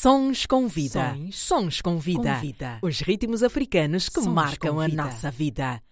Sons com vida. Sons Sons com vida. com vida. Os ritmos africanos que Sons marcam a nossa vida.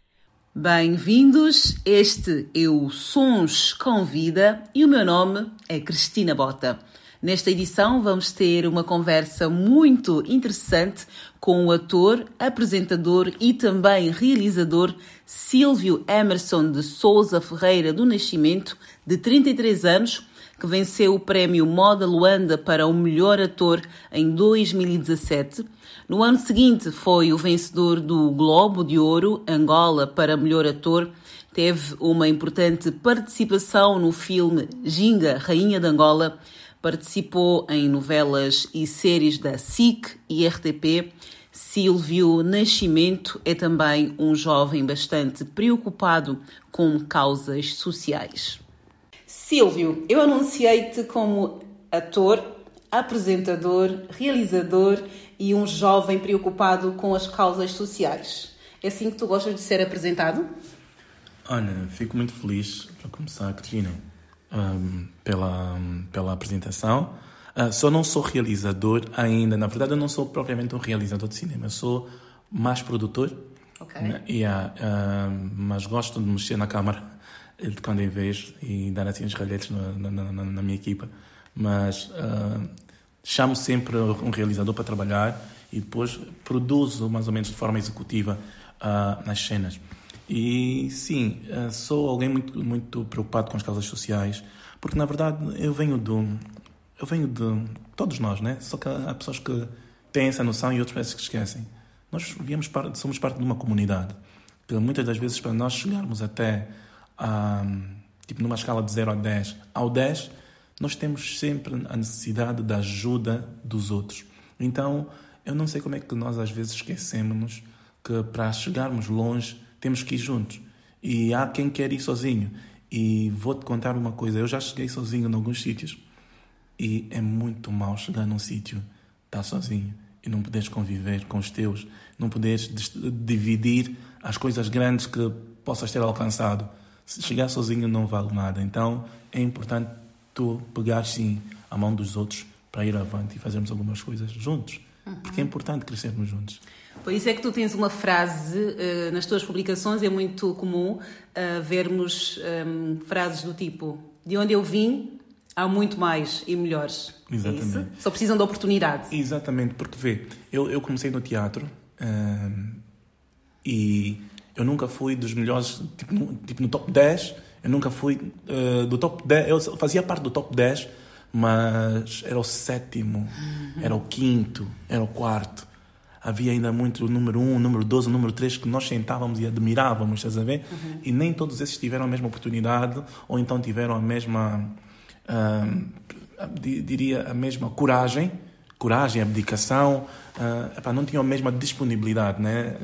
Bem-vindos, este é o Sons com Vida e o meu nome é Cristina Bota. Nesta edição vamos ter uma conversa muito interessante com o ator, apresentador e também realizador Silvio Emerson de Souza Ferreira do Nascimento, de 33 anos, que venceu o prémio Moda Luanda para o melhor ator em 2017. No ano seguinte foi o vencedor do Globo de Ouro Angola para melhor ator. Teve uma importante participação no filme Ginga, Rainha de Angola. Participou em novelas e séries da SIC e RTP. Silvio Nascimento é também um jovem bastante preocupado com causas sociais. Silvio, eu anunciei-te como ator, apresentador, realizador e um jovem preocupado com as causas sociais. É assim que tu gostas de ser apresentado? Olha, fico muito feliz, para começar, Cristina, hum, pela, pela apresentação. Ah, só não sou realizador ainda. Na verdade, eu não sou propriamente um realizador de cinema. Eu sou mais produtor. Ok. né? E, ah, ah, mas gosto de mexer na câmara de quando em vez e dar assim uns ralhetes na, na, na- na minha equipa. Mas ah, chamo sempre um realizador para trabalhar e depois produzo mais ou menos de forma executiva ah, nas cenas. E sim, ah, sou alguém muito, muito preocupado com as causas sociais, porque na verdade eu venho do. Eu venho de. Todos nós, né? Só que há pessoas que têm essa noção e outras parece que esquecem. Nós viemos parte, somos parte de uma comunidade. Que muitas das vezes para nós chegarmos até tipo numa escala de 0 a 10 ao 10 nós temos sempre a necessidade da ajuda dos outros. Então eu não sei como é que nós às vezes esquecemos que para chegarmos longe temos que ir juntos. E há quem quer ir sozinho? E vou-te contar uma coisa eu já cheguei sozinho em alguns sítios e é muito mal chegar num sítio, estar sozinho e não poderes conviver com os teus, não poderes dividir as coisas grandes que possas ter alcançado. Se chegar sozinho não vale nada. Então é importante tu pegar sim a mão dos outros para ir avante e fazermos algumas coisas juntos. Porque é importante crescermos juntos. Por isso é que tu tens uma frase eh, nas tuas publicações, é muito comum eh, vermos ehm, frases do tipo: De onde eu vim, há muito mais e melhores. É? Exatamente. Só precisam de oportunidade. Exatamente, porque vê, eu, eu comecei no teatro hum, e eu nunca fui dos melhores, tipo no, tipo no top 10, eu nunca fui eh, do top 10, eu fazia parte do top 10, mas era o sétimo, era o quinto, era o quarto. Havia ainda muito o número 1, o número 12, o número 3 que nós sentávamos e admirávamos, estás a ver? E nem todos esses tiveram a mesma oportunidade ou então tiveram a mesma hum, di- diria a mesma coragem, coragem, abdicação, ah, epá, não tinham a mesma disponibilidade, né?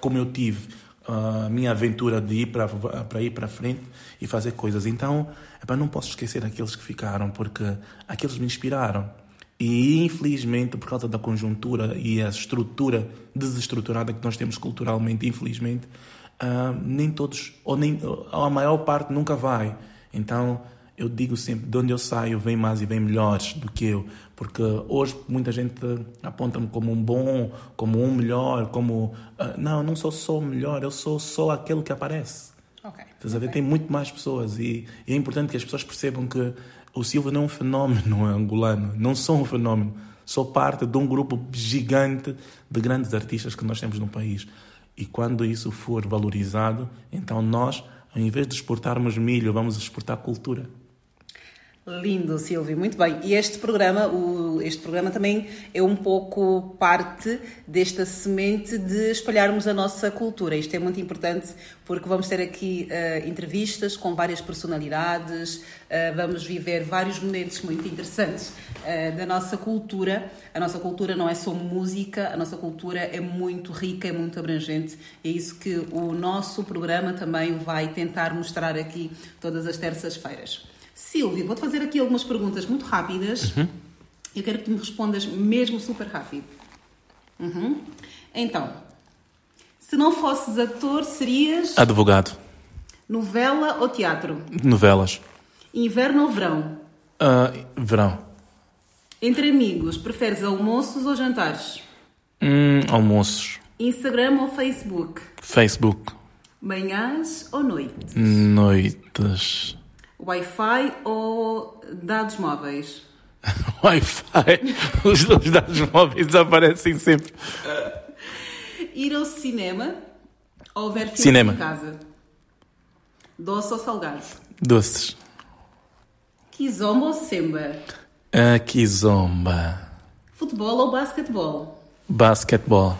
Como eu tive a minha aventura de ir para ir para frente e fazer coisas. Então, epá, não posso esquecer aqueles que ficaram, porque aqueles me inspiraram. E infelizmente, por causa da conjuntura e a estrutura desestruturada que nós temos culturalmente, infelizmente, ah, nem todos, ou nem ou a maior parte nunca vai. Então, eu digo sempre, de onde eu saio, vem mais e vem melhores do que eu. Porque hoje muita gente aponta-me como um bom, como um melhor, como... ah, não, não sou só o melhor, eu sou só aquele que aparece. Ok. Estás a ver? Tem muito mais pessoas e, e é importante que as pessoas percebam que o Silva não é um fenómeno angolano, não sou um fenómeno, sou parte de um grupo gigante de grandes artistas que nós temos no país. E quando isso for valorizado, então nós, ao invés de exportarmos milho, vamos exportar cultura. Lindo, Silvio, muito bem. E este programa, o- este programa também é um pouco parte desta semente de espalharmos a nossa cultura. Isto é muito importante porque vamos ter aqui eh, entrevistas com várias personalidades, eh, vamos viver vários momentos muito interessantes eh, da nossa cultura. A nossa cultura não é só música, a nossa cultura é muito rica, é muito abrangente. É isso que o nosso programa também vai tentar mostrar aqui todas as terças-feiras. Silvio, vou-te fazer aqui algumas perguntas muito rápidas. Eu quero que tu me respondas mesmo super rápido. Uhum. Então, se não fosses ator, serias Advogado. novela ou teatro? Novelas. Inverno ou verão? Ah, verão. Entre amigos, preferes almoços ou jantares? Hum, almoços. Instagram ou Facebook? Facebook. Manhãs ou noite? Noites. Wi-Fi ou dados móveis? Wi-Fi. Os dois dados móveis aparecem sempre. Ir ao cinema ou ver filme Cinema. em casa? Doce ou salgado? Doces. Kizomba ou semba? Aqui zomba. Futebol ou basquetebol? Basquetebol.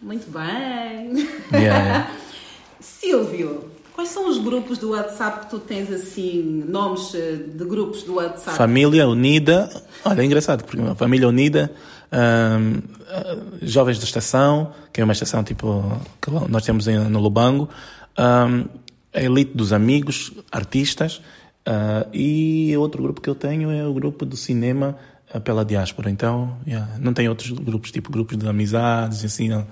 Muito bem. Yeah. Silvio, quais são os grupos do WhatsApp que tu tens assim, nomes eh, de grupos do WhatsApp? Família Unida. Olha, é engraçado, porque Família Unida, ah, Jovens da Estação, que é uma estação tipo que nós temos em- no Lubango, a Elite dos Amigos, artistas, ah, e outro grupo que eu tenho é o grupo do cinema ah, pela diáspora. Então, yeah, não tem outros grupos, tipo grupos de amizades, assim, não.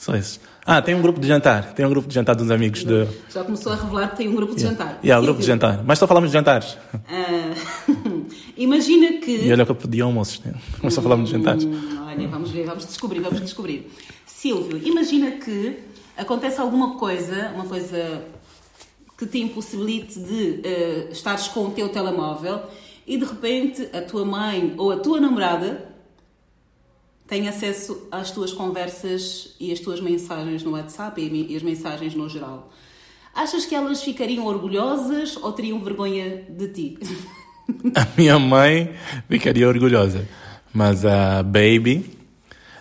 Só esses. Ah, tem um grupo de jantar. Tem um grupo de jantar dos amigos de. Já começou a revelar que tem um grupo de jantar. Yeah, o grupo de jantar. Mas só falamos de jantares. ah, imagina que. E olha que eu pedi almoços, né? Mas só falamos de jantares. Hum, olha, vamos ver, vamos descobrir, vamos descobrir. Silvio, imagina que acontece alguma coisa, uma coisa que te impossibilite de eh, estares com o teu telemóvel e de repente a tua mãe ou a tua namorada tem acesso às tuas conversas e às tuas mensagens no WhatsApp e as mensagens no geral. Achas que elas ficariam orgulhosas ou teriam vergonha de ti? A minha mãe ficaria orgulhosa. Mas a Baby.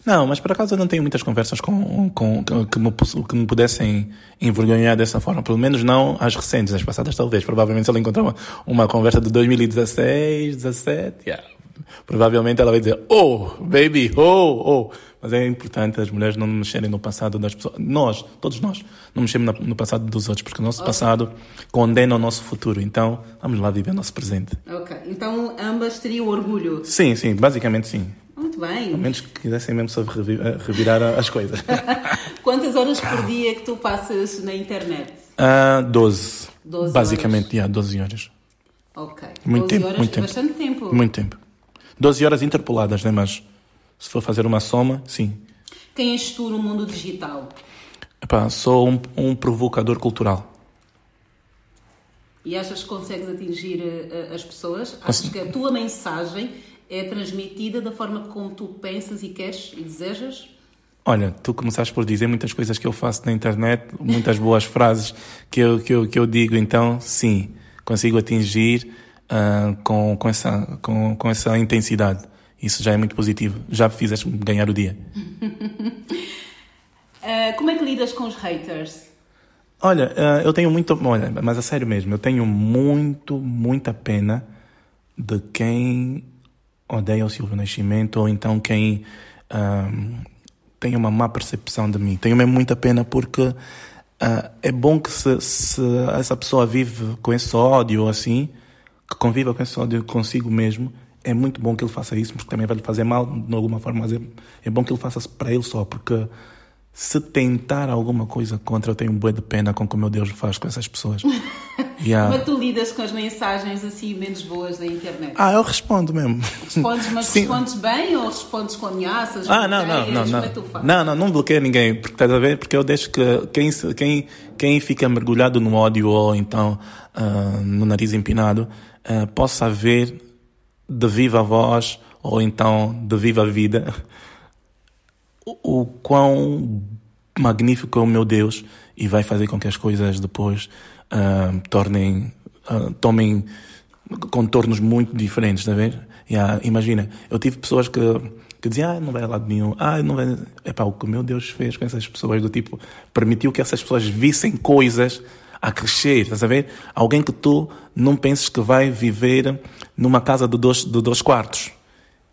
Não, mas por acaso eu não tenho muitas conversas com, com, que, me, que me pudessem envergonhar dessa forma. Pelo menos não as recentes, as passadas talvez. Provavelmente se ela encontrar uma, uma conversa de 2016, 17, yeah. Provavelmente ela vai dizer, oh, baby, oh, oh. Mas é importante as mulheres não mexerem no passado das pessoas. Nós, todos nós, não mexemos no passado dos outros, porque o nosso passado condena o nosso futuro. Então, vamos lá viver o nosso presente. Ok, então ambas teriam orgulho. Sim, sim, basicamente sim. Muito bem. A menos que quisessem mesmo só eh, revirar as coisas. Quantas horas por dia que tu passas na internet? Ah, 12. 12 Basicamente, yeah, 12 horas. Ok. Muito 12 tempo, horas muito é tempo. bastante tempo. Muito tempo. 12 horas interpoladas, né? Mas se for fazer uma soma, sim. Quem és tu no mundo digital? Epá, sou um, um provocador cultural. E achas que consegues atingir eh, as pessoas? Achas que a tua mensagem é transmitida da forma como tu pensas e queres e desejas? Olha, tu começaste por dizer muitas coisas que eu faço na internet, muitas boas frases que eu, que eu, que eu digo, então sim, consigo atingir ah, com, com, essa, com, com essa intensidade. Isso já é muito positivo. Já fizeste ganhar o dia. Ah, como é que lidas com os haters? Olha, ah, eu tenho muito. Olha, mas a sério mesmo, eu tenho muito, muita pena de quem odeia o Silvio Nascimento ou então quem tem uma má percepção de mim. Tenho mesmo muita pena porque ah, é bom que se, se essa pessoa vive com esse ódio assim, que conviva com esse ódio consigo mesmo, é muito bom que ele faça isso, porque também vai lhe fazer mal de alguma forma, mas é, é bom que ele faça para ele só, porque se tentar alguma coisa contra, eu tenho um bué de pena com o que o meu Deus faz com essas pessoas. Yeah. Como que tu lidas com as mensagens assim menos boas da internet? Ah, eu respondo mesmo. Respondes, mas Sim. respondes bem ou respondes com ameaças? Ah, não, não, não, Como não. é? Não, não, não bloqueio ninguém, porque estás a ver? Porque eu deixo que quem, quem, quem fica mergulhado no ódio ou então ah, no nariz empinado ah, possa ver de viva voz ou então de viva vida o, o quão magnífico é o meu Deus e vai fazer com que as coisas depois ah, tornem, ah, tomem contornos muito diferentes, está a ver? Yeah, imagina, eu tive pessoas que, que diziam, ah, não vai a lado nenhum, ah, não vai... Epá, o que o meu Deus fez com essas pessoas, do tipo, permitiu que essas pessoas vissem coisas a crescer, estás a ver? Alguém que tu não penses que vai viver numa casa de dois, de dois quartos.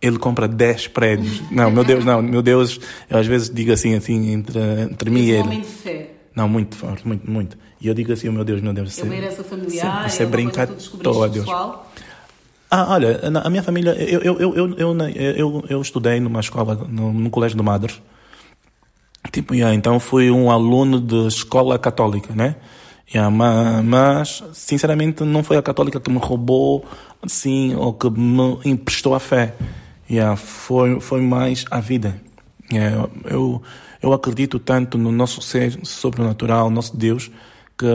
Ele compra 10 prédios. Não, meu Deus, não, meu Deus, eu às vezes digo assim, assim, entre, entre mim e ele. homem de fé. Não, muito forte, muito, muito. E eu digo assim, oh, meu Deus, meu Deus. É uma é- herança familiar, é- é é uma que tu descobriste todo, Deus. pessoal. Ah, olha, a minha família, eu, eu, eu, eu, eu, eu, estudei numa escola, no, no Colégio de Madres. Tipo, yeah, então fui um aluno de escola católica, né? Yeah, ma- mas, sinceramente, não foi a católica que me roubou, assim, ou que me emprestou a fé. Yeah, foi, foi mais a vida. Yeah, eu, eu acredito tanto no nosso ser sobrenatural, nosso Deus, que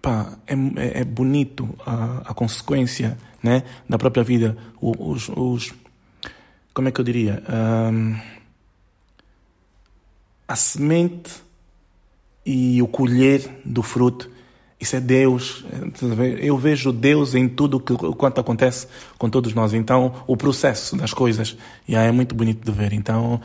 pá, é, é, é bonito a, a consequência né, da própria vida. Os, os, como é que eu diria? Um, a semente e o colher do fruto isso é Deus. Eu vejo Deus em tudo que quanto acontece com todos nós. Então, o processo das coisas yeah, é muito bonito de ver. Então,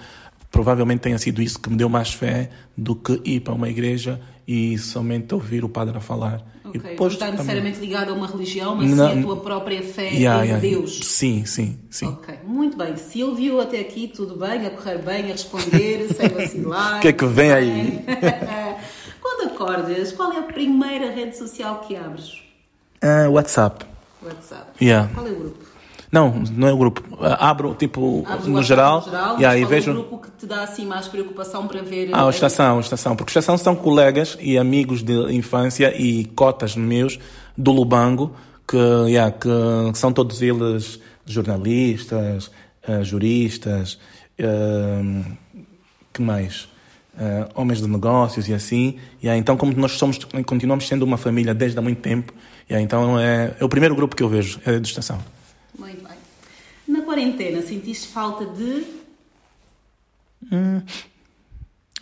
provavelmente tenha sido isso que me deu mais fé do que ir para uma igreja e somente ouvir o padre a falar. Okay. Depois, não está necessariamente ligado a uma religião, mas não, sim a tua própria fé yeah, em yeah, Deus. Sim, sim, sim. Ok, muito bem. Viu até aqui, tudo bem, a correr bem, a responder, sem vacilar. O que é que vem aí? Quando acordas, qual é a primeira rede social que abres? Uh, WhatsApp. WhatsApp. Yeah. Qual é o grupo? Não, não é o grupo. Uh, abro, tipo, Abres no o geral. No geral yeah, e qual vejo... é o grupo que te dá assim mais preocupação para ver... Ah, a estação, a estação. Porque a estação são colegas e amigos de infância e cotas meus do Lubango, que, yeah, que são todos eles jornalistas, uh, juristas, uh, que mais? Uh, homens de negócios e assim. E aí, então, como nós somos, continuamos sendo uma família desde há muito tempo, e aí, então é, é o primeiro grupo que eu vejo, é de estação. Muito bem. Na quarentena, sentiste falta de. Hum,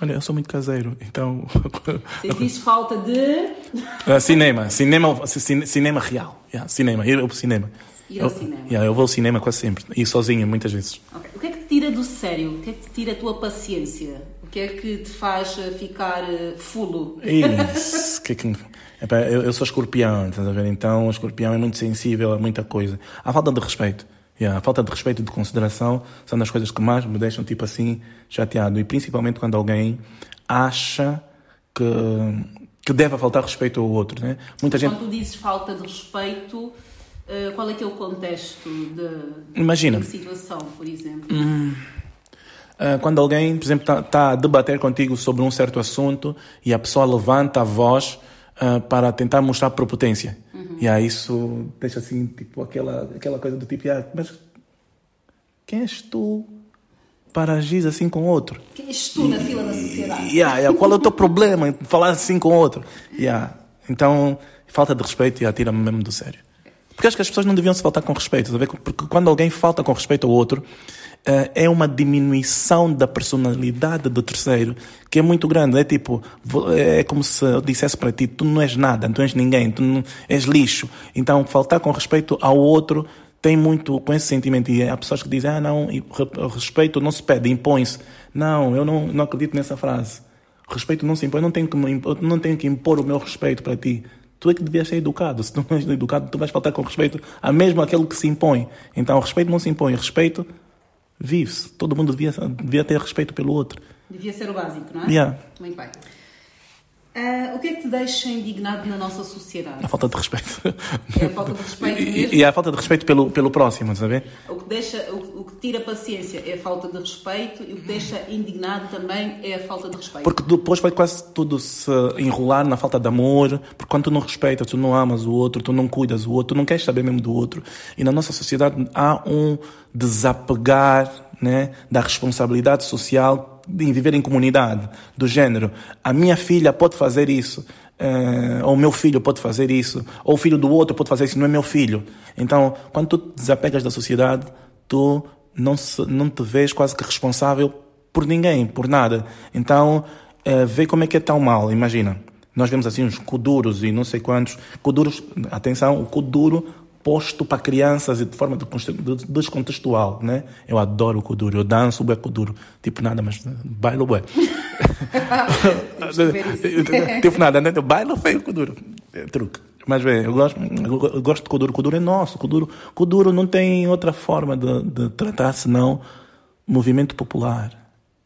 olha, eu sou muito caseiro, então. Sentiste falta de. Uh, cinema, cinema, cinema real. Yeah, cinema, ir ao cinema. Ir ao cinema. Yeah, eu vou ao cinema quase sempre, e sozinho, muitas vezes. Okay. O que é que te tira do sério? O que é que te tira a tua paciência? Que é que te faz eh, ficar eh, fulo? Isso, que é que... Eu, eu, sou escorpião, estás a ver? Então, o escorpião é muito sensível a muita coisa. A falta de respeito. Yeah, a falta de respeito e de consideração são das coisas que mais me deixam, tipo assim, chateado. E principalmente quando alguém acha que, que deve faltar respeito ao outro, né? Muita quando gente... tu dizes falta de respeito, eh, qual é que é o contexto de, Imagina. de situação, por exemplo? Hum... Ah, quando alguém, por exemplo, está tá a debater contigo sobre um certo assunto e a pessoa levanta a voz uh, para tentar mostrar prepotência. Uhum. E aí isso deixa assim, tipo, aquela, aquela coisa do tipo, ah, mas quem és tu para agir assim com outro? Quem és tu na fila da sociedade? Yeah, yeah, qual é o teu problema em falar assim com outro? Yeah. Então, falta de respeito e atira-me mesmo do sério. Porque acho que as pessoas não deviam se faltar com respeito, porque quando alguém falta com respeito ao outro, é uma diminuição da personalidade do terceiro que é muito grande. É tipo, é como se eu dissesse para ti: tu não és nada, tu não és ninguém, tu não és lixo. Então, faltar com respeito ao outro tem muito com esse sentimento. E há pessoas que dizem: ah, não, respeito não se pede, impõe-se. Não, eu não, não acredito nessa frase. Respeito não se impõe, não tenho que, não tenho que impor o meu respeito para ti. Tu é que devias ser educado. Se tu não és educado, tu vais faltar com respeito a mesmo aquele que se impõe. Então, respeito não se impõe, respeito vive-se. Todo mundo devia, devia ter respeito pelo outro. Devia ser o básico, não é? Yeah. Muito bem. Uh, o que é que te deixa indignado na nossa sociedade? A falta de respeito. É a falta de respeito mesmo? E, a falta de respeito pelo, pelo próximo, sabe? O que, deixa, o, o, que tira paciência é a falta de respeito e o que deixa indignado também é a falta de respeito. Porque depois vai quase tudo se enrolar na falta de amor, porque quando tu não respeitas, tu não amas o outro, tu não cuidas do outro, tu não queres saber mesmo do outro. E na nossa sociedade há um desapegar né, da responsabilidade social em viver em comunidade, do género, a minha filha pode fazer isso, uh, ou o meu filho pode fazer isso, ou o filho do outro pode fazer isso, não é meu filho. Então, quando tu desapegas da sociedade, tu não, se, não te vês quase que responsável por ninguém, por nada. Então, uh, vê como é que é tão mal, imagina. Nós vemos assim uns coduros e não sei quantos. Coduros, atenção, o coduro posto para crianças e de forma descontextual, né? Eu adoro o Kuduro, eu danço o Kuduro, tipo nada, mas bailo bué. tipo nada, né? Bailo feio Kuduro, é truque. Mas bem, eu gosto, eu gosto de Kuduro, Kuduro é nosso, Kuduro, Kuduro não tem outra forma de, de tratar senão movimento popular.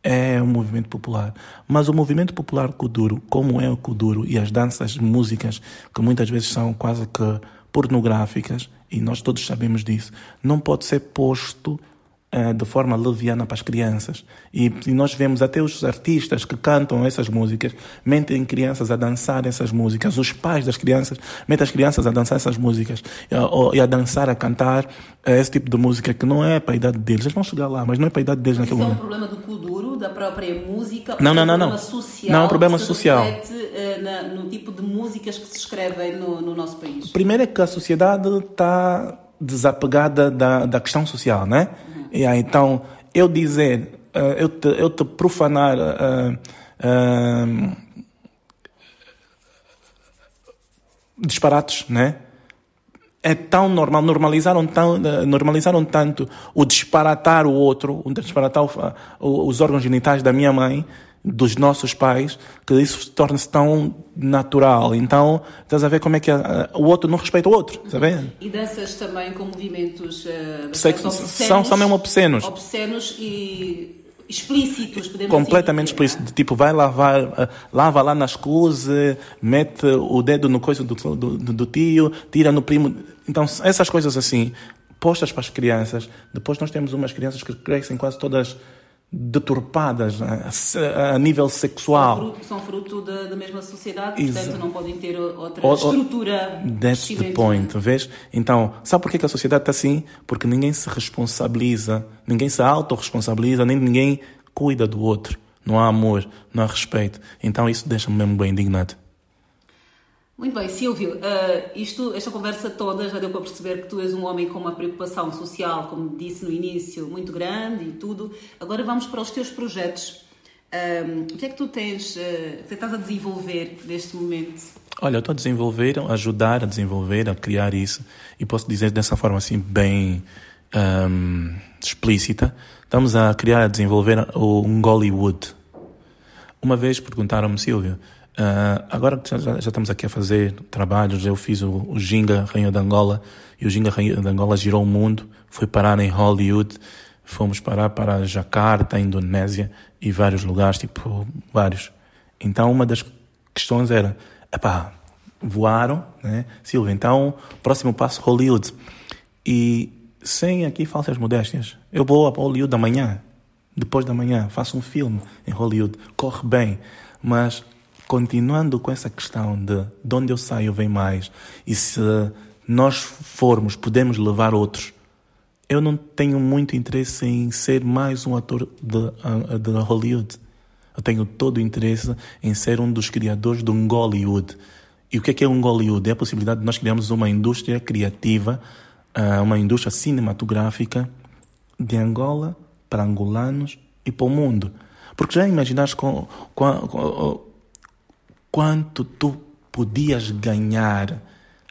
É um movimento popular. Mas o movimento popular Kuduro, como é o Kuduro e as danças, músicas, que muitas vezes são quase que pornográficas, e nós todos sabemos disso, não pode ser posto de forma leviana para as crianças. E, e, nós vemos até os artistas que cantam essas músicas, metem crianças a dançar essas músicas, os pais das crianças metem as crianças a dançar essas músicas e a, dançar, a cantar uh, esse tipo de música que não é para a idade deles. Eles vão chegar lá, mas não é para a idade deles naquele momento. Isso é um problema do kuduro, da própria música? Não, não, não. Não, social, não é um problema social. Reflete, uh, na, no tipo de músicas que se escrevem no, no nosso país? Primeiro é que a sociedade está desapegada da, da questão social, né? Uhum. E então, eu dizer, uh, eu, te, eu te profanar uh, uh, disparates, né? É tão normal, normalizaram, tão, normalizaram tanto o disparatar o outro, o disparatar o, os órgãos genitais da minha mãe, dos nossos pais, que isso torna-se tão natural. Então, estás a ver como é que a, a, o outro não respeita o outro, está a E danças também com movimentos uh, Sexo, obscenos, são, são mesmo obscenos. Obscenos e explícitos, podemos Completamente assim explícitos. Tipo, vai lavar, uh, lava lá nas coisas, mete o dedo no coisa do, do, do tio, tira no primo. Então, essas coisas assim, postas para as crianças. Depois nós temos umas crianças que crescem quase todas deturpadas né, a, a, nível sexual. São fruto, são fruto da, da, mesma sociedade, portanto não podem ter outra o, estrutura. That's the point, vês? Então, sabe por que a sociedade está assim? Porque ninguém se responsabiliza, ninguém se autorresponsabiliza, nem ninguém cuida do outro. Não há amor, não há respeito. Então isso deixa-me mesmo bem indignado. Muito bem, Silvio, uh, isto, esta conversa toda já deu para perceber que tu és um homem com uma preocupação social, como disse no início, muito grande e tudo. Agora vamos para os teus projetos. Uh, o que é que tu tens, uh, que estás a desenvolver neste momento? Olha, eu estou a desenvolver, a ajudar a desenvolver, a criar isso, e posso dizer dessa forma assim, bem um, explícita. Estamos a criar, a desenvolver o Ngollywood. Uma vez perguntaram-me, Silvio, Uh, agora já, já, estamos aqui a fazer trabalhos, eu fiz o, o Ginga Rainha de Angola e o Ginga Rainha de Angola girou o mundo, foi parar em Hollywood, fomos parar para Jakarta, Indonésia e vários lugares, tipo vários. Então uma das questões era, epá, voaram, né? Silvia, então próximo passo Hollywood. E sem aqui falsas modéstias, eu vou a Hollywood amanhã, depois da manhã, faço um filme em Hollywood, corre bem, mas continuando com essa questão de de onde eu saio vem mais e se nós formos, podemos levar outros. Eu não tenho muito interesse em ser mais um ator de, de Hollywood. Eu tenho todo o interesse em ser um dos criadores do Hollywood. E o que é, que é um Hollywood? É a possibilidade de nós criarmos uma indústria criativa, ah, uma indústria cinematográfica de Angola para angolanos e para o mundo. Porque já imaginaste com, com, com quanto tu podias ganhar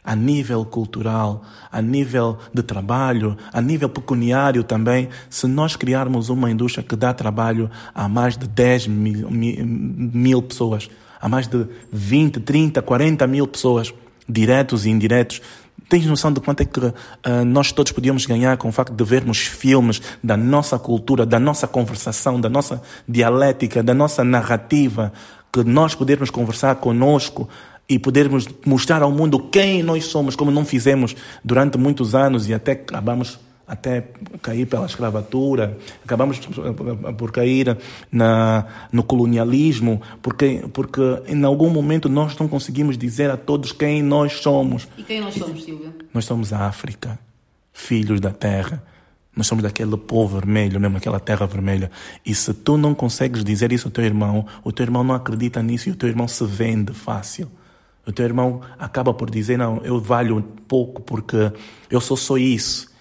a nível cultural, a nível de trabalho, a nível pecuniário também, se nós criarmos uma indústria que dá trabalho a mais de 10 mil, mil pessoas, a mais de 20, 30, 40 mil pessoas, diretos e indiretos, Tens noção de quanto é que uh, nós todos podíamos ganhar com o facto de vermos filmes da nossa cultura, da nossa conversação, da nossa dialética, da nossa narrativa, que nós podermos conversar conosco e podermos mostrar ao mundo quem nós somos, como não fizemos durante muitos anos e até acabamos até cair pela escravatura, acabamos por cair na, no colonialismo, porque, porque em algum momento nós não conseguimos dizer a todos quem nós somos. E quem nós somos, Silvia? Nós somos a África, filhos da terra. Nós somos daquele povo vermelho, mesmo aquela terra vermelha. E se tu não consegues dizer isso ao teu irmão, o teu irmão não acredita nisso e o teu irmão se vende fácil. O teu irmão acaba por dizer: Não, eu valho pouco porque eu sou só isso.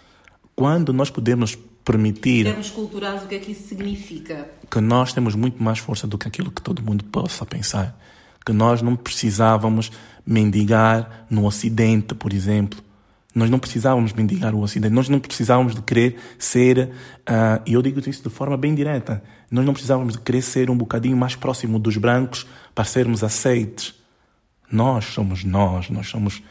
Quando nós podemos permitir. Termos culturais, o que é que isso significa? Que nós temos muito mais força do que aquilo que todo mundo possa pensar. Que nós não precisávamos mendigar no Ocidente, por exemplo nós não precisávamos mendigar o Ocidente, nós não precisávamos de querer ser, uh, e eu digo isso de forma bem direta, nós não precisávamos de querer ser um bocadinho mais próximo dos brancos para sermos aceites. Nós somos nós, nós somos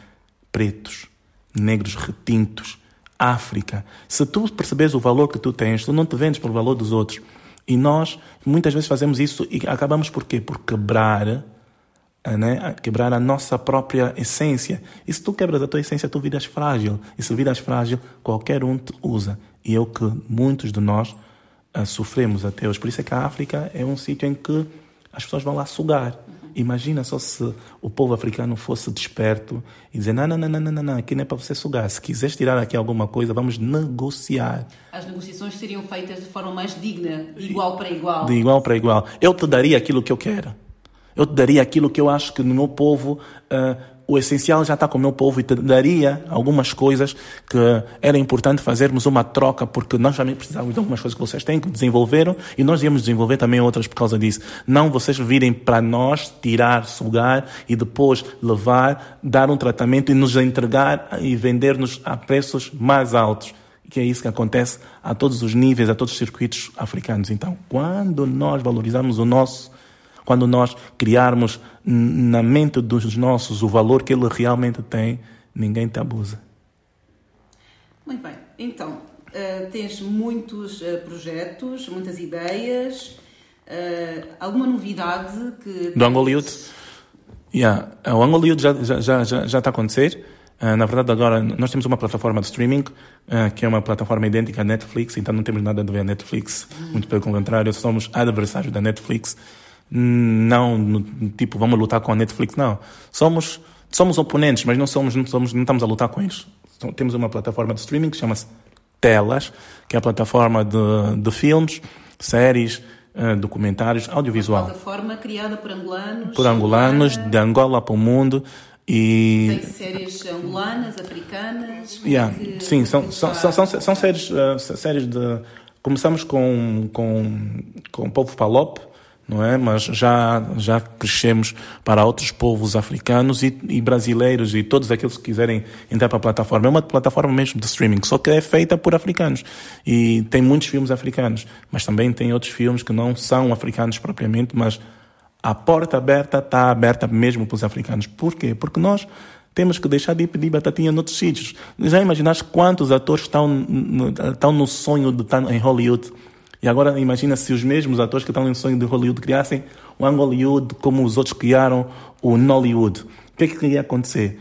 pretos, negros retintos, África. Se tu percebes o valor que tu tens, tu não te vendes pelo valor dos outros. E nós muitas vezes fazemos isso e acabamos por quê? Por quebrar né, a quebrar a nossa própria essência. E se tu quebras a tua essência, tu viras frágil. E se viras frágil, qualquer um te usa. E é o que muitos de nós uh, sofremos até hoje. Por isso é que a África é um sítio em que as pessoas vão lá sugar. Imagina só se o povo africano fosse desperto e dizer: não, não, não, não, não, não, aqui não é para você sugar. Se quiseres tirar aqui alguma coisa, vamos negociar. As negociações seriam feitas de forma mais digna, de igual para igual. De igual para igual. Eu te daria aquilo que eu quero. Eu te daria aquilo que eu acho que no meu povo uh, o essencial já está com o meu povo e te daria algumas coisas que era importante fazermos uma troca, porque nós também precisávamos de algumas coisas que vocês têm, que desenvolveram, e nós íamos desenvolver também outras por causa disso. Não vocês virem para nós, tirar, sugar e depois levar, dar um tratamento e nos entregar e vender-nos a preços mais altos. Que é isso que acontece a todos os níveis, a todos os circuitos africanos. Então, quando nós valorizamos o nosso quando nós criarmos na mente dos nossos o valor que ele realmente tem, ninguém te abusa. Muito bem. Então, uh, tens muitos uh, projetos, muitas ideias. Uh, alguma novidade que. Do Angoliute? Yeah. O Angoliute já, já, já, já, já está a acontecer. Uh, na verdade, agora nós temos uma plataforma de streaming, uh, que é uma plataforma idêntica à Netflix, então não temos nada a ver a Netflix. Hum. Muito pelo contrário, somos adversários da Netflix não no, tipo vamos lutar com a Netflix. Não. Somos somos oponentes mas não somos não somos não estamos a lutar com eles. Então, temos uma plataforma de streaming que chama-se Telas que é a plataforma de, de filmes séries uh, documentários audiovisual. Uma plataforma criada por angolanos. Por angolanos de Angola para o mundo e tem séries angolanas africanas? Yeah, que, sim são são, são, são, são séries uh, séries de começamos com com com o povo Palop não é? Mas já, já crescemos para outros povos africanos e, e, brasileiros e todos aqueles que quiserem entrar para a plataforma. É uma plataforma mesmo de streaming, só que é feita por africanos. E tem muitos filmes africanos, mas também tem outros filmes que não são africanos propriamente, mas a porta aberta está aberta mesmo para os africanos. Por quê? Porque nós temos que deixar de pedir batatinha noutros sítios. Já imaginaste quantos atores estão estão no sonho de estar em Hollywood? E agora imagina se os mesmos atores que estão em sonho de Hollywood criassem o Angollywood como os outros criaram o Nollywood. O que é que ia acontecer?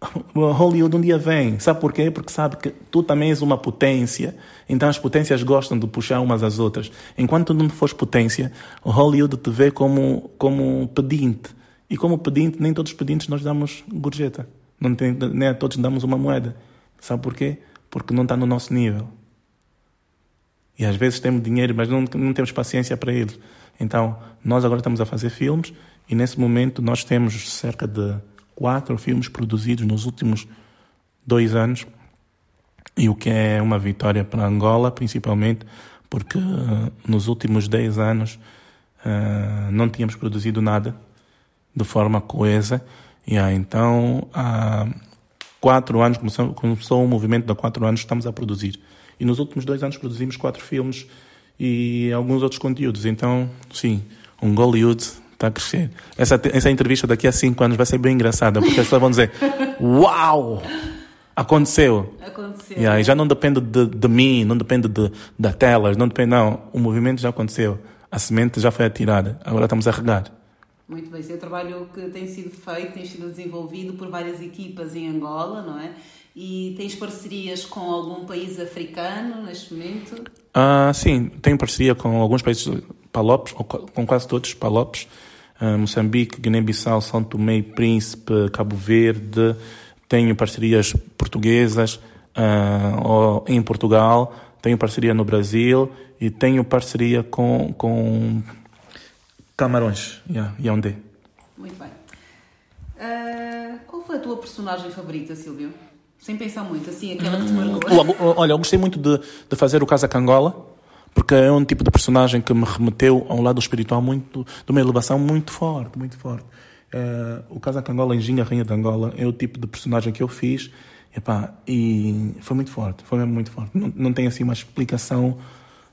O Hollywood um dia vem. Sabe por quê? Porque sabe que tu também és uma potência. Então as potências gostam de puxar umas às outras. Enquanto tu não fores potência, o Hollywood te vê como, como pedinte. E como pedinte, nem todos os pedintes nós damos gorjeta. Não tem, nem a todos damos uma moeda. Sabe por quê? Porque não está no nosso nível. E às vezes temos dinheiro, mas não, não temos paciência para eles. Então, nós agora estamos a fazer filmes e nesse momento nós temos cerca de quatro filmes produzidos nos últimos dois anos. E o que é uma vitória para Angola, principalmente, porque uh, nos últimos dez anos uh, não tínhamos produzido nada de forma coesa. E ah, então, há quatro anos, começou, começou um movimento de quatro anos, estamos a produzir. E nos últimos dois anos produzimos quatro filmes e alguns outros conteúdos. Então, sim, um Hollywood está a crescer. Essa, essa entrevista daqui a cinco anos vai ser bem engraçada, porque as pessoas vão dizer: Uau! Aconteceu. Aconteceu. Yeah, e já não depende de, de mim, não depende de, da tela, não depende, não. O movimento já aconteceu. A semente já foi atirada. Agora estamos a regar. Muito bem, esse é o trabalho que tem sido feito, tem sido desenvolvido por várias equipas em Angola, não é? E tens parcerias com algum país africano neste momento? Ah, sim, tenho parceria com alguns países palopes, com quase todos palopes. Uh, Moçambique, Guiné-Bissau, São Tomé e Príncipe, Cabo Verde. Tenho parcerias portuguesas uh, em Portugal. Tenho parceria no Brasil e tenho parceria com, com Camarões, yeah, Yaoundé. Muito bem. Uh, qual foi a tua personagem favorita, Silvio? Sem pensar muito, assim, aquela que te marcou. Hum, olha, eu gostei muito de, de fazer o Casa Cangola, porque é um tipo de personagem que me remeteu a um lado espiritual muito, de uma elevação muito forte, muito forte. Uh, o Casa Cangola em Ginga, Rainha de Angola, é o tipo de personagem que eu fiz, epá, e foi muito forte, foi mesmo muito forte. Não, não tem assim uma explicação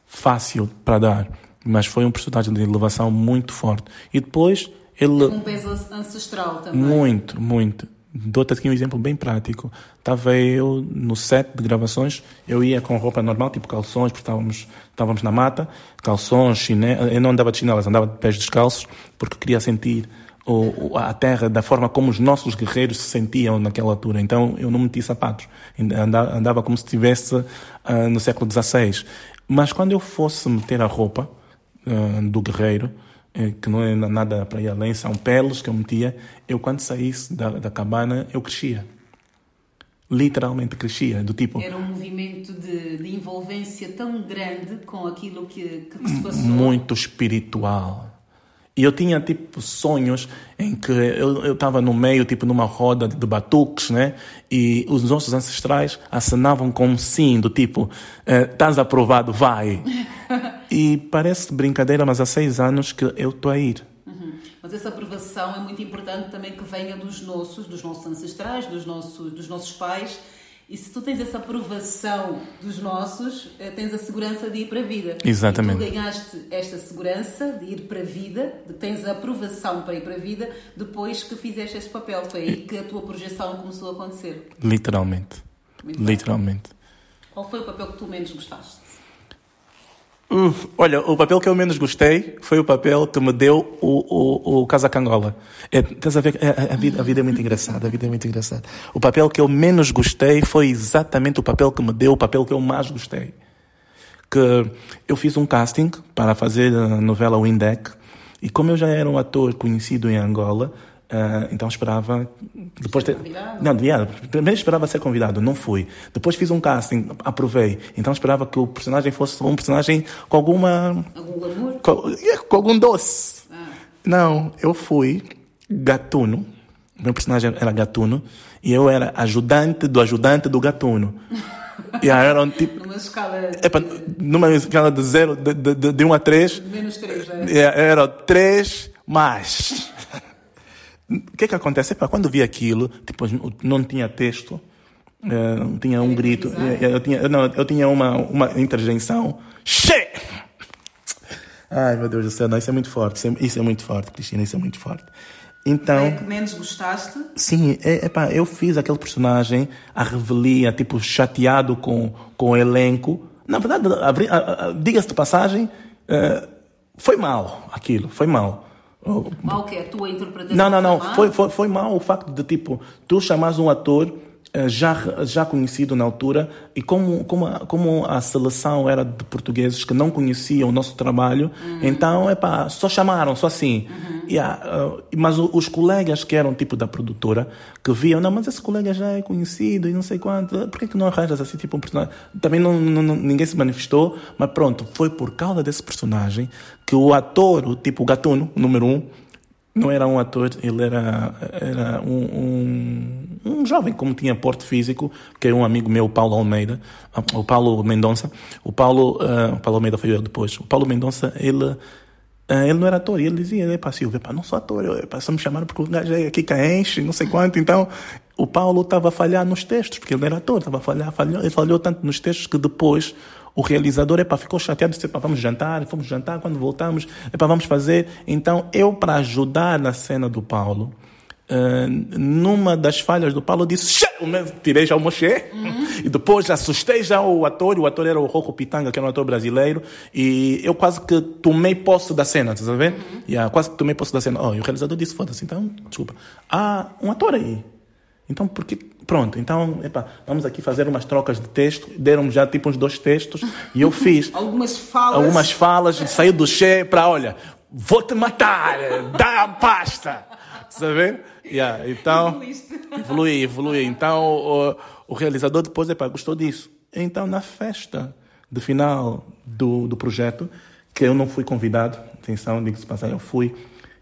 fácil para dar, mas foi um personagem de elevação muito forte. E depois ele... Um peso ancestral também. Muito, muito. Dou-te aqui um exemplo bem prático. Estava eu no set de gravações, eu ia com roupa normal, tipo calções, porque estávamos, estávamos na mata, calções, chinelas. Eu não andava de chinelas, andava de pés descalços, porque queria sentir o, a terra da forma como os nossos guerreiros se sentiam naquela altura. Então eu não meti sapatos, andava, andava como se estivesse ah, no século XVI. Mas quando eu fosse meter a roupa ah, do guerreiro, eh, que não é nada para ir além, são peles que eu metia, eu quando saísse da, da cabana eu crescia. Literalmente crescia, do tipo. Era um movimento de, de envolvência tão grande com aquilo que, que se passou. muito espiritual. E eu tinha, tipo, sonhos em que eu estava no meio, tipo, numa roda de batuques, né? E os nossos ancestrais acenavam com um sim, do tipo, eh, estás aprovado, vai. E parece brincadeira, mas há seis anos que eu estou a ir. Uhum. Mas essa aprovação é muito importante também que venha dos nossos, dos nossos ancestrais, dos nossos, dos nossos pais. E se tu tens essa aprovação dos nossos, eh, tens a segurança de ir para a vida. Exatamente. E tu ganhaste esta segurança de ir para a vida, de tens a aprovação para ir para a vida, depois que fizeste este papel. Foi aí que a tua projeção começou a acontecer. Literalmente. Literalmente. Qual foi o papel que tu menos gostaste? Uf, olha, o papel que eu menos gostei foi o papel que me deu o, o, o Casaca Angola. É, estás a ver? É, a, a vida, a vida é muito engraçada, a vida é muito engraçada. O papel que eu menos gostei foi exatamente o papel que me deu o papel que eu mais gostei. Que eu fiz um casting para fazer a novela Windeck e como eu já era um ator conhecido em Angola, ah, então esperava depois ter... não primeiro esperava ser convidado não fui depois fiz um casting aprovei então esperava que o personagem fosse um personagem com alguma Algum glamour? com, é, com algum doce. Ah. Não, eu fui gatuno. Meu personagem era gatuno. E eu era ajudante do ajudante do gatuno. e aí era um tipo. Numa escala Epa, numa escala de 0, de, de, de, de 1 a 3, de menos 3, é? era 3 mais. O que que acontece? Quando vi aquilo, tipo, não tinha texto, eh, não tinha um grito, improvisar? eu tinha, não, eu tinha uma, uma interjeição. Che! Ai, meu Deus do céu, não, isso é muito forte, isso é, isso é muito forte, Cristina, isso é muito forte. Então, É que menos gostaste? Sim, é, epá, eu fiz aquele personagem, a revelia, tipo, chateado com, com o elenco. Na verdade, diga-se de passagem, eh, foi mal aquilo, foi mal. Oh, Mal que é a tua interpretação? Não, não, não, foi, foi, foi mal o facto de, tipo, tu chamares um ator já, já conhecido na altura e como, como, a, como a seleção era de portugueses que não conheciam o nosso trabalho, então, epá, só chamaram, só assim. E, ah, ah, mas os colegas que eram tipo da produtora, que viam, não, mas esse colega já é conhecido e não sei quanto, por que, que não arranjas assim tipo um personagem? Também não, não- não- ninguém se manifestou, mas pronto, foi por causa desse personagem que o ator, o tipo o gatuno, número um, não era um ator, ele era, era um, um, um jovem, como tinha porte físico, que é um amigo meu, Paulo Almeida, ah, o Paulo Mendonça. O Paulo, ah, o Paulo Almeida foi eu depois. O Paulo Mendonça, ele, ah, ele não era ator, ele dizia, "Epá, Silvio, epá, não sou ator, eu, epá, só me chamaram porque o gajo é aqui que enche, não sei quanto. Então, o Paulo estava a falhar nos textos, porque ele era ator, estava a falhar, falhou, ele falhou tanto nos textos que depois o realizador epá, ficou chateado, disse, epá, vamos jantar, fomos jantar, quando voltamos, epá, vamos fazer. Então, eu, para ajudar na cena do Paulo, ah, numa das falhas do Paulo, disse, tirei já o mochê, e depois assustei já o ator, o ator era o Rocco Pitanga, que era um ator brasileiro, e eu quase que tomei posse da cena, estás a ver? Yeah, quase que tomei posse da cena. Oh, e o realizador disse, foda-se, então, desculpa, há um ator aí. Então, porque. Pronto, então, epá, vamos aqui fazer umas trocas de texto. Deram já tipo uns dois textos e eu fiz Algumas falas. algumas falas, saí do Che para, olha, vou-te matar, dá a pasta. Sabe? Yeah, então, evolui, evolui. Então, o, o realizador depois epá, gostou disso. Então, na festa de final do, do projeto, que eu não fui convidado, atenção, digo-se passar, eu fui,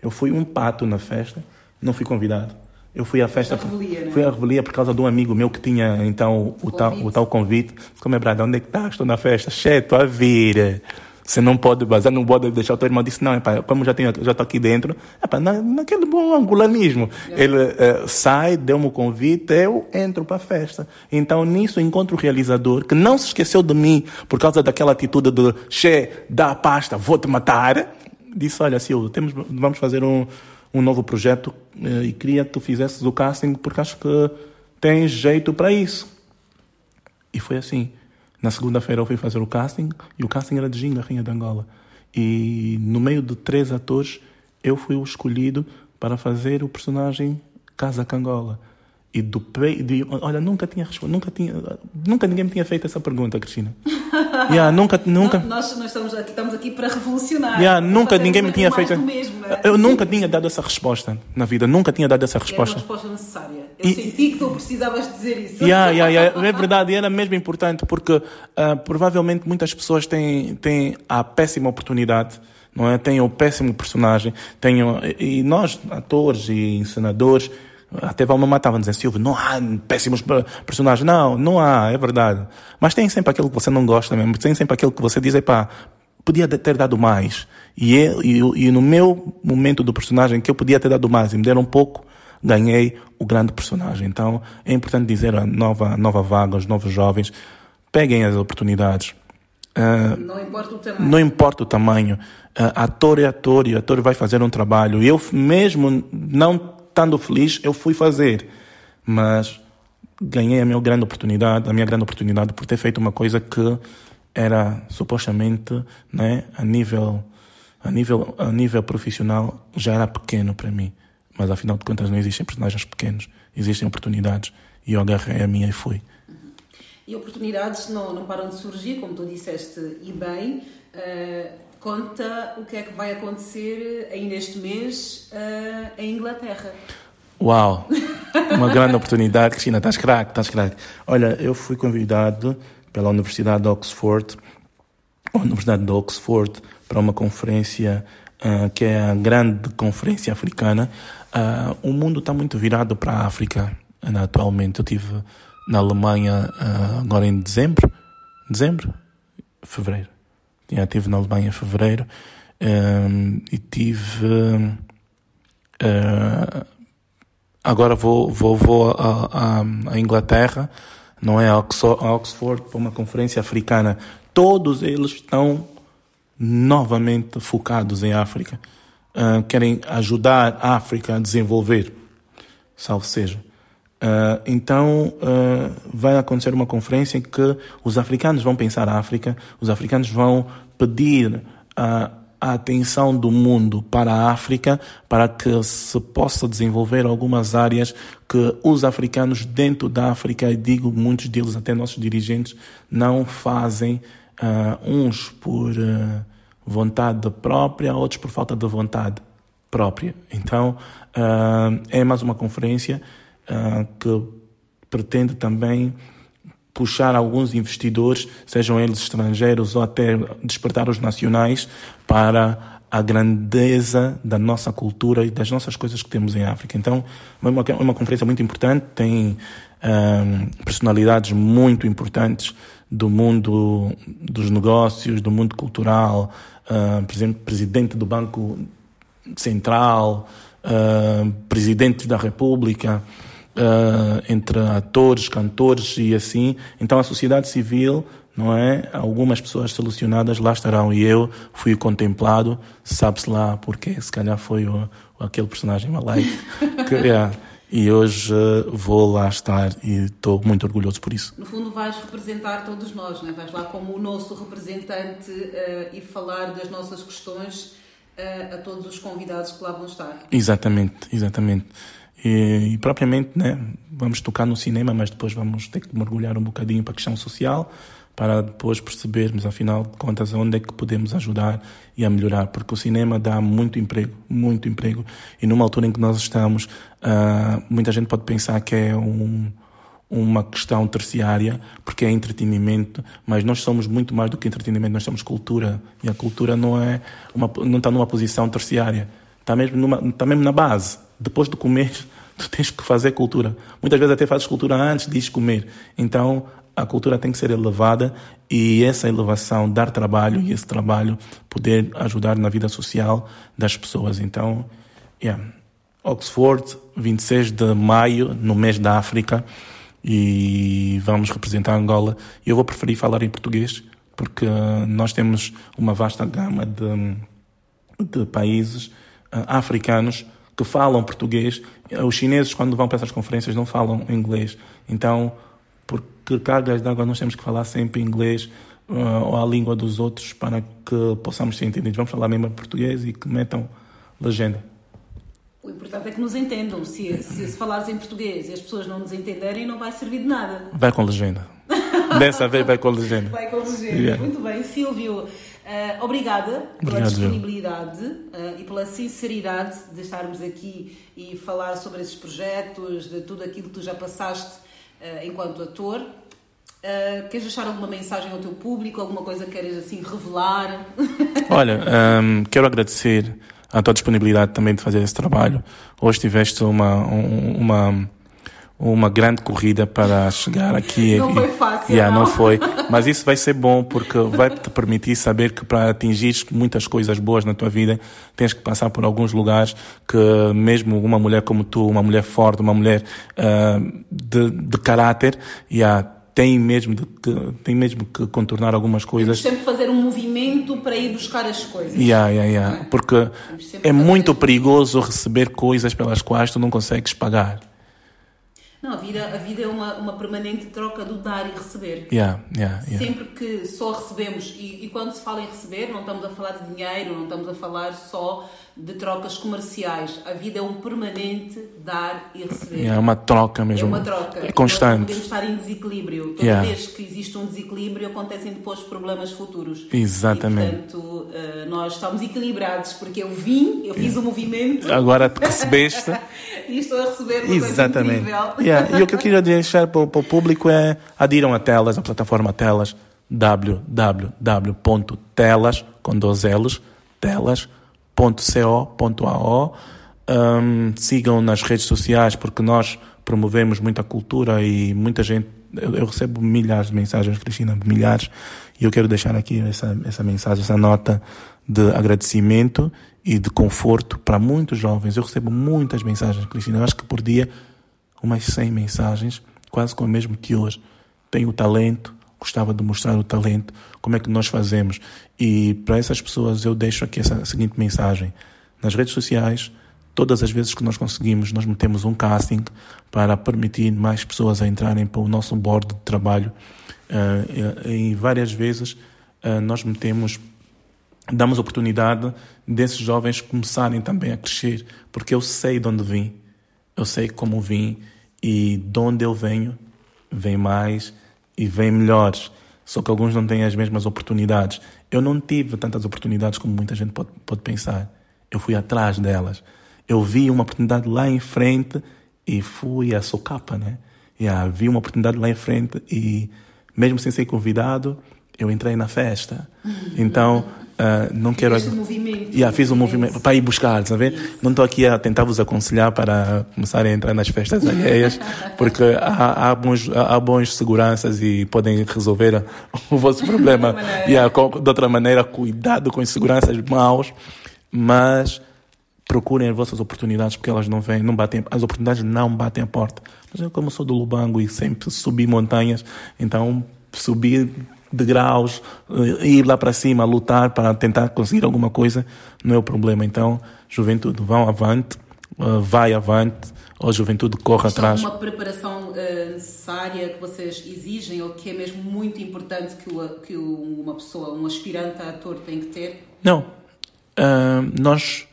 eu fui um pato na festa, não fui convidado. Eu fui à festa, revelia, né? fui à revelia por causa de um amigo meu que tinha então o, tal, Convite. o tal convite. Como é, Brada, onde é que estás? Estou na festa. Che, estou a vir. Você não pode bazar, não pode deixar o teu irmão. Disse, não, epá, como já tenho, já estou aqui dentro, epá, na, naquele bom angulanismo. Ele eh, sai, deu-me o convite, eu entro para a festa. Então, nisso, encontro o realizador, que não se esqueceu de mim por causa daquela atitude de, che, dá a pasta, vou-te matar. Disse, olha, Silvio, temos, vamos fazer um, um novo projeto eh, e queria que tu fizesses o casting porque acho que tens jeito para isso. E foi assim. Na segunda-feira eu fui fazer o casting e o casting era de Ginga, Rainha de Angola. E no meio de três atores, eu fui o escolhido para fazer o personagem Casa Cangola. E do de, olha, nunca tinha respondido, nunca tinha, nunca ninguém me tinha feito essa pergunta, Cristina. yeah, nunca, nunca. Nós, nós estamos aqui, estamos aqui para revolucionar. Yeah, nunca ninguém me tinha feito. Mesmo, é? Eu nunca tinha dado essa resposta na vida, nunca tinha dado essa resposta. Era uma resposta necessária. Eu e, senti que tu precisavas dizer isso. Yeah, yeah, yeah. É verdade, era mesmo importante porque uh, provavelmente muitas pessoas têm, têm a péssima oportunidade não é? Tem o péssimo personagem, tem e nós, atores e encenadores, até Valma matava dizer, Silvio, não há péssimos personagens. Não, não há, é verdade. Mas tem sempre aquilo que você não gosta mesmo. Tem sempre aquilo que você diz, pá, podia ter dado mais. E, eu, e, e, no meu momento do personagem, que eu podia ter dado mais e me deram um pouco, ganhei o grande personagem. Então, é importante dizer a nova, nova vaga, aos novos jovens, peguem as oportunidades. Uh, não importa o tamanho. Não importa o tamanho. Uh, ator é ator e ator vai fazer um trabalho. Eu mesmo não estando feliz, eu fui fazer. Mas ganhei a minha grande oportunidade, a minha grande oportunidade por ter feito uma coisa que era supostamente, né, a nível a nível a nível profissional já era pequeno para mim, mas afinal de contas não existem personagens pequenos, existem oportunidades e eu agarrei a minha e fui. E oportunidades não, não param de surgir, como tu disseste, e bem. Uh conta o que é que vai acontecer ainda este mês uh, em Inglaterra. Uau! Uma grande oportunidade, Cristina, estás craque, estás craque. Olha, eu fui convidado pela Universidade de Oxford, a Universidade de Oxford, para uma conferência uh, que é a grande conferência africana. Uh, o mundo está muito virado para a África uh, atualmente. Eu estive na Alemanha agora em dezembro, dezembro, fevereiro já estive na Alemanha em fevereiro um, e tive. Uh, agora vou, vou, vou a Inglaterra, não é? A Oxford, para uma conferência africana. Todos eles estão novamente focados em África. Uh, querem ajudar a África a desenvolver, salvo seja. Uh, então uh, vai acontecer uma conferência em que os africanos vão pensar a África, os africanos vão pedir uh, a atenção do mundo para a África para que se possa desenvolver algumas áreas que os africanos dentro da África, e digo muitos deles, até nossos dirigentes, não fazem, uns por vontade própria, outros por falta de vontade própria. Então é mais uma conferência uh, que pretende também puxar alguns investidores, sejam eles estrangeiros ou até despertar os nacionais para a grandeza da nossa cultura e das nossas coisas que temos em África. Então, é uma, é uma conferência muito importante, tem um, personalidades muito importantes do mundo dos negócios, do mundo cultural, uh, por exemplo, presidente do Banco Central, uh, presidente da República, uh, entre atores, cantores e assim. Então a sociedade civil, não é? Algumas pessoas solucionadas lá estarão e eu fui contemplado, sabe-se lá porque se calhar foi o, aquele personagem malaico. que, yeah. E hoje uh, vou lá estar e estou muito orgulhoso por isso. No fundo, vais representar todos nós, né? vais lá como o nosso representante uh, e falar das nossas questões uh, a todos os convidados que lá vão estar. Exatamente, exatamente. E, e, propriamente, né, vamos tocar no cinema, mas depois vamos ter que mergulhar um bocadinho para a questão social, para depois percebermos, afinal de contas, onde é que podemos ajudar e a melhorar, porque o cinema dá muito emprego, muito emprego, e numa altura em que nós estamos, uh, muita gente pode pensar que é um, uma questão terciária, porque é entretenimento, mas nós somos muito mais do que entretenimento, nós somos cultura, e a cultura não é uma, não está numa posição terciária, está mesmo, numa, está mesmo na base depois de comer, tu tens que fazer cultura. Muitas vezes até fazes cultura antes de comer. Então, a cultura tem que ser elevada e essa elevação dar trabalho e esse trabalho poder ajudar na vida social das pessoas. Então, yeah. Oxford, 26 de maio, no mês da África, e vamos representar Angola. Eu vou preferir falar em português, porque nós temos uma vasta gama de, de países uh, africanos que falam português. Os chineses, quando vão para essas conferências, não falam inglês. Então, por cargas d'água nós temos que falar sempre inglês uh, ou a língua dos outros para que possamos ser entendidos? Vamos falar mesmo português e que metam legenda. O importante é que nos entendam. Se, se, se falares em português e as pessoas não nos entenderem, não vai servir de nada. Vai com legenda. Dessa vez vai com legenda. Vai com legenda. Yeah. Muito bem, Silvio. Uh, obrigada pela Obrigado, disponibilidade uh, e pela sinceridade de estarmos aqui e falar sobre esses projetos, de tudo aquilo que tu já passaste uh, enquanto ator. queres deixar alguma mensagem ao teu público, alguma coisa que queres assim revelar? Olha, um, quero agradecer a tua disponibilidade também de fazer esse trabalho. Hoje tiveste uma, uma uma grande corrida para chegar aqui. Não foi fácil. Yeah, não. não foi. Mas isso vai ser bom porque vai te permitir saber que para atingir muitas coisas boas na tua vida tens que passar por alguns lugares que mesmo uma mulher como tu, uma mulher forte, uma mulher uh, de, de caráter, yeah, tem mesmo de, que, tem mesmo que contornar algumas coisas. Temos sempre fazer um movimento para ir buscar as coisas. Yeah, yeah, yeah. Porque é muito perigoso receber coisas pelas quais tu não consegues pagar. Não, a vida, a vida é uma, uma permanente troca do dar e receber. Yeah, yeah, yeah. Sempre que só recebemos, e, e, quando se fala em receber, não estamos a falar de dinheiro, não estamos a falar só de trocas comerciais. A vida é um permanente dar e receber. É uma troca mesmo. É uma troca. É constante. Podemos estar em desequilíbrio. Toda Yeah. vez que existe um desequilíbrio, acontecem depois problemas futuros. Exatamente. E, portanto, eh, nós estamos equilibrados, porque eu vim, eu fiz o movimento Agora te recebeste. e estou a receber uma Exatamente. Yeah. E o que eu queria deixar para, o- para o público é adiram a Telas, a plataforma Telas, www.telas, com dois L's, telas.co.ao. Um, sigam nas redes sociais porque nós promovemos muita cultura e muita gente. Eu, eu recebo milhares de mensagens, Cristina, milhares, e eu quero deixar aqui essa, essa mensagem, essa nota de agradecimento e de conforto para muitos jovens. Eu recebo muitas mensagens, Cristina. Eu acho que por dia umas 100 mensagens, quase com o mesmo que hoje. Tenho o talento, gostava de mostrar o talento, como é que nós fazemos. E para essas pessoas eu deixo aqui essa seguinte mensagem. Nas redes sociais, todas as vezes que nós conseguimos, nós metemos um casting para permitir mais pessoas a entrarem para o nosso board de trabalho. Uh, e várias vezes uh, nós metemos damos oportunidade desses jovens começarem também a crescer, porque eu sei de onde vim, eu sei como vim e de onde eu venho, vem mais e vem melhores. Só que alguns não têm as mesmas oportunidades. Eu não tive tantas oportunidades como muita gente pode, pode pensar. Eu fui atrás delas. Eu vi uma oportunidade lá em frente e fui a socapa, né? Yeah, vi uma oportunidade lá em frente e, mesmo sem ser convidado, eu entrei na festa. Então, Uh, não quero. Fizeste um movimento. Yeah, fiz um movimento para ir buscar, vendo? Não estou aqui a tentar vos aconselhar para começarem a entrar nas festas alheias, porque há, há, bons, há bons seguranças e podem resolver o vosso problema yeah, com, de outra maneira. Cuidado com as seguranças maus, mas procurem as vossas oportunidades porque elas não vêm, não batem, as oportunidades não batem a porta. Mas eu como sou do Lubango e sempre subi montanhas, então subi degraus, ir lá para cima, lutar para tentar conseguir alguma coisa, não é o problema. Então, juventude, vão avante, vai avante, ou juventude corre Isto atrás. Uma preparação uh, necessária que vocês exigem ou que é mesmo muito importante que, o, que uma pessoa, um aspirante a ator tem que ter? Não. Uh, nós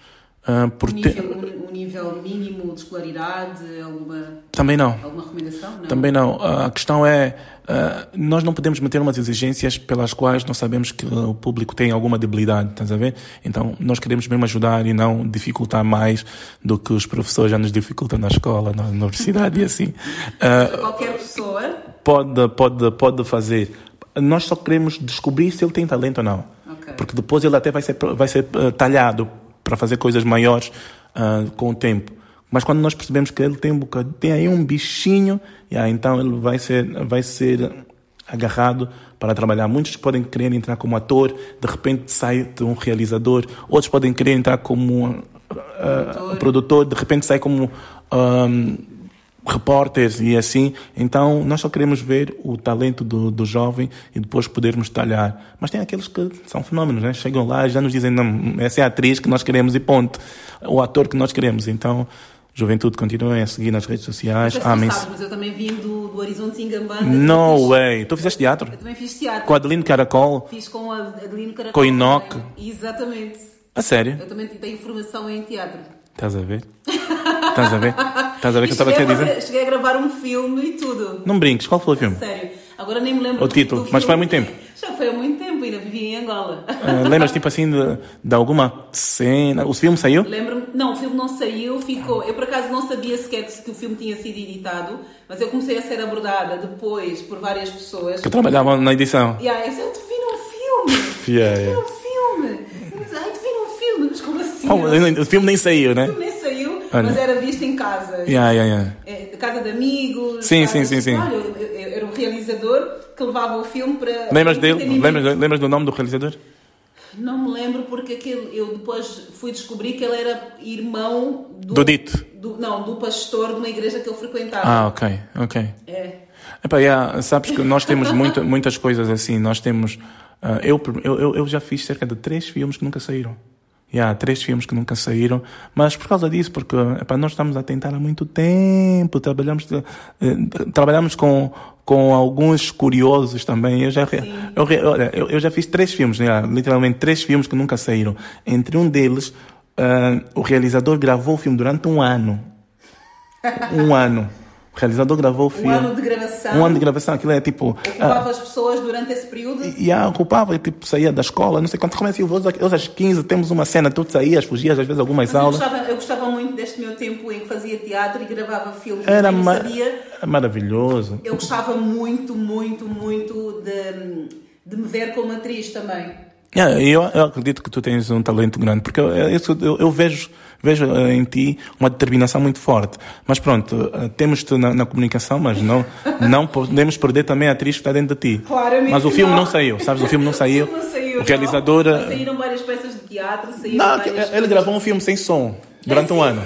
Uh, por um, nível, um, um, nível, mínimo de escolaridade, alguma, Também não. alguma recomendação? Não? Também não. Uh, a questão é, uh, nós não podemos meter umas exigências pelas quais nós sabemos que o público tem alguma debilidade, estás a ver? Então, nós queremos mesmo ajudar e não dificultar mais do que os professores já nos dificultam na escola, na universidade e assim. Qualquer pessoa? Pode, pode, pode fazer. Nós só queremos descobrir se ele tem talento ou não. Okay. Porque depois ele até vai ser, vai ser talhado para fazer coisas maiores uh, com o tempo. Mas quando nós percebemos que ele tem um bocado, tem aí um bichinho, yeah, então ele vai ser, vai ser agarrado para trabalhar. Muitos podem querer entrar como ator, de repente sai de um realizador. Outros podem querer entrar como uh, produtor. produtor, de repente sai como um, repórteres e assim. Então, nós só queremos ver o talento do, do jovem e depois podermos talhar. Mas tem aqueles que são fenómenos, né? Chegam lá e já nos dizem, não, essa é a atriz que nós queremos e ponto. O ator que nós queremos. Então, juventude, continuem a seguir nas redes sociais. Se tu sabes, mas eu também vim do, do Horizonte Ingambanda. No fiz, way! Tu fizeste teatro? Eu também fiz teatro. Com a Adeline Caracol? Fiz com a Adeline Caracol. Com o Inoc? Exatamente. A sério? Eu também tenho formação em teatro. Estás a ver? Estás a ver? Estás a ver que eu estava a dizer? Cheguei a gravar um filme e tudo. Não brinques, qual foi o filme? Sério. Agora nem me lembro O título, mas foi há muito tempo. Já foi há muito tempo, ainda vivia em Angola. Ah, lembras tipo assim de, de alguma cena? O filme saiu? Lembro-me, não, o filme não saiu, ficou. Eu por acaso não sabia sequer que o filme tinha sido editado, mas eu comecei a ser abordada depois por várias pessoas. Que trabalhavam na edição. E aí, eu te vi num filme! Yeah, Eu yeah. vi num filme! Eu disse, Ai, te vi num filme! Mas como assim? Oh, o filme nem saiu, né? O filme nem saiu, Olha. mas era visto em casa. Yeah, yeah, yeah. É, casa de amigos. Sim, casa- sim, sim, sim. Olha, era o realizador que levava o filme para. Lembras dele? Lembras, lembras do nome do realizador? Não me lembro porque aquele, eu depois fui descobrir que ele era irmão do. Do Dito. do- não, do pastor de uma igreja que ele frequentava. Ah, ok, ok. É. Epá, yeah, sabes que nós temos muita, muitas coisas assim. Nós temos. eu, eu, eu- eu já fiz cerca de três filmes que nunca saíram. Yeah, três filmes que nunca saíram, mas por causa disso, porque epá, nós estamos a tentar há muito tempo, trabalhamos, eh, trabalhamos com, com alguns curiosos também. Eu já, eu, eu, eu já fiz três filmes, yeah, literalmente três filmes que nunca saíram. Entre um deles, ah, o realizador gravou o filme durante um ano. Um ano. O realizador gravou o filme. Um ano de gravação. Um ano de gravação, aquilo é tipo. Ocupava as pessoas durante esse período. E a ocupava, eu, tipo, saía da escola, não sei quanto. Como é assim, eu vou- às 15 temos uma cena, tu saías, fugias, às vezes algumas Mas eu aulas. gostava, eu gostava muito deste meu tempo em que fazia teatro e gravava filmes. Era eu ma- sabia. maravilhoso. Eu gostava muito, muito, muito de, de me ver como atriz também. Yeah, eu, eu acredito que tu tens um talento grande, porque eu, eu, eu- eu vejo, vejo eh, em ti uma determinação muito forte. Mas pronto, eh, temos-te na, na comunicação, mas não, não podemos perder também a atriz que está dentro de ti. Claramente mas o filme não. não saiu, sabes? O filme não saiu. Não saiu, o realizador. Saíram várias peças de teatro, saíram Não, várias ele gravou um filme sem som durante um ano.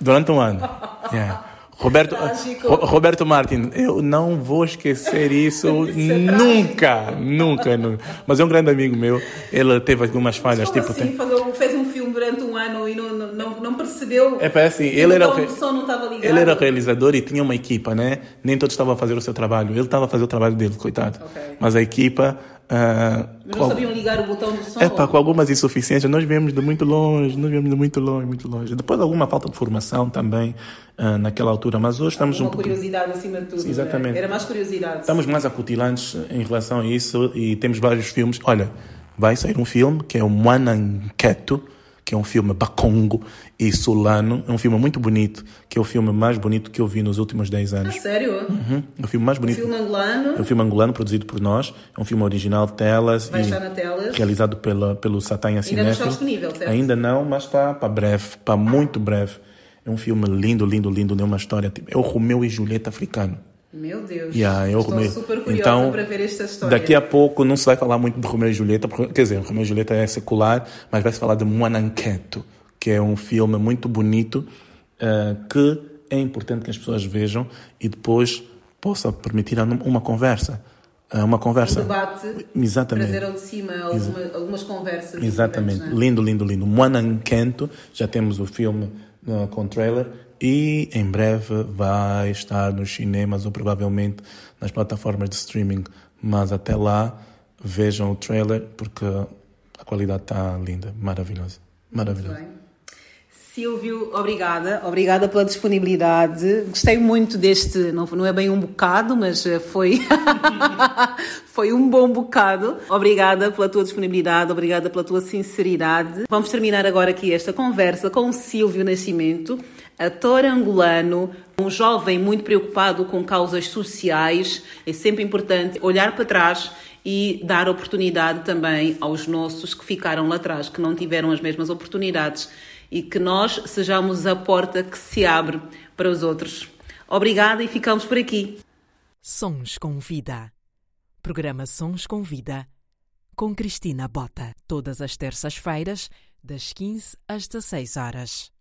Durante um ano. Yeah. Roberto, Roberto Martin, eu não vou esquecer isso nunca, nunca, nunca. Mas é um grande amigo meu. Ele teve algumas falhas, Como tipo. assim? tem- fez um filme durante um ano e não, não, não, percebeu. É para assim, que ele era, o o re- botão do som não estava ligado. ele era realizador e tinha uma equipa, né? Nem todos estavam a fazer o seu trabalho. Ele estava a fazer o trabalho dele, coitado. Ok. Mas a equipa. Mas com- não sabiam ligar o botão do som. É pá, com algumas insuficiências, nós viemos de muito longe, nós viemos de muito longe, muito longe. Depois alguma falta de formação também ah, naquela altura, mas hoje estamos um Uma pouco, curiosidade acima de tudo. Sim, exatamente. né? Era mais curiosidade. estamos mais acutilantes em relação a isso e temos vários filmes. Olha, vai sair um filme que é o Mananketo, que é um filme bacongo e solano, é um filme muito bonito, que é o filme mais bonito que eu vi nos últimos 10 Ah, anos. sério? Uhum, é o filme mais bonito. Filme angolano. É um filme angolano produzido por nós, é um filme original de telas Vai estar na telas. realizado pela, pelo Satã Ainda não está disponível, certo? Ainda não, mas está para breve, para muito breve. É um filme lindo, lindo, lindo, é uma história, tipo, é o Romeu e Julieta africano. Meu Deus. Yeah, o Estou Romeu. super curiosa Então, para ver esta história. Daqui a pouco não se vai falar muito de Romeu e Julieta, porque, quer dizer, Romeu e Julieta é secular, mas vai se falar de Moananketo, que é um filme muito bonito, eh, que é importante que as pessoas vejam e depois possa permitir uma conversa. Eh, uma Um conversa. debate. Exatamente. Trazer ao de cima alguma- algumas conversas. Exatamente. né? Lindo, lindo, lindo. Moanankento, já temos o filme uh, com trailer e em breve vai estar nos cinemas ou provavelmente nas plataformas de streaming. Mas até lá, vejam o trailer porque a qualidade está linda, maravilhosa. Maravilhosa. Silvio, obrigada. Obrigada pela disponibilidade. Gostei muito deste, não, não é bem um bocado, mas eh, foi, foi um bom bocado. Obrigada pela tua disponibilidade, obrigada pela tua sinceridade. Vamos terminar agora aqui esta conversa com Silvio Nascimento, ator angolano, um jovem muito preocupado com causas sociais. É sempre importante olhar para trás e dar oportunidade também aos nossos que ficaram lá atrás, que não tiveram as mesmas oportunidades e que nós sejamos a porta que se abre para os outros. Obrigada e ficamos por aqui. Sons com Vida. Programa Sons com Vida. Com Cristina Bota. Todas as terças-feiras, das 15 às 16 horas.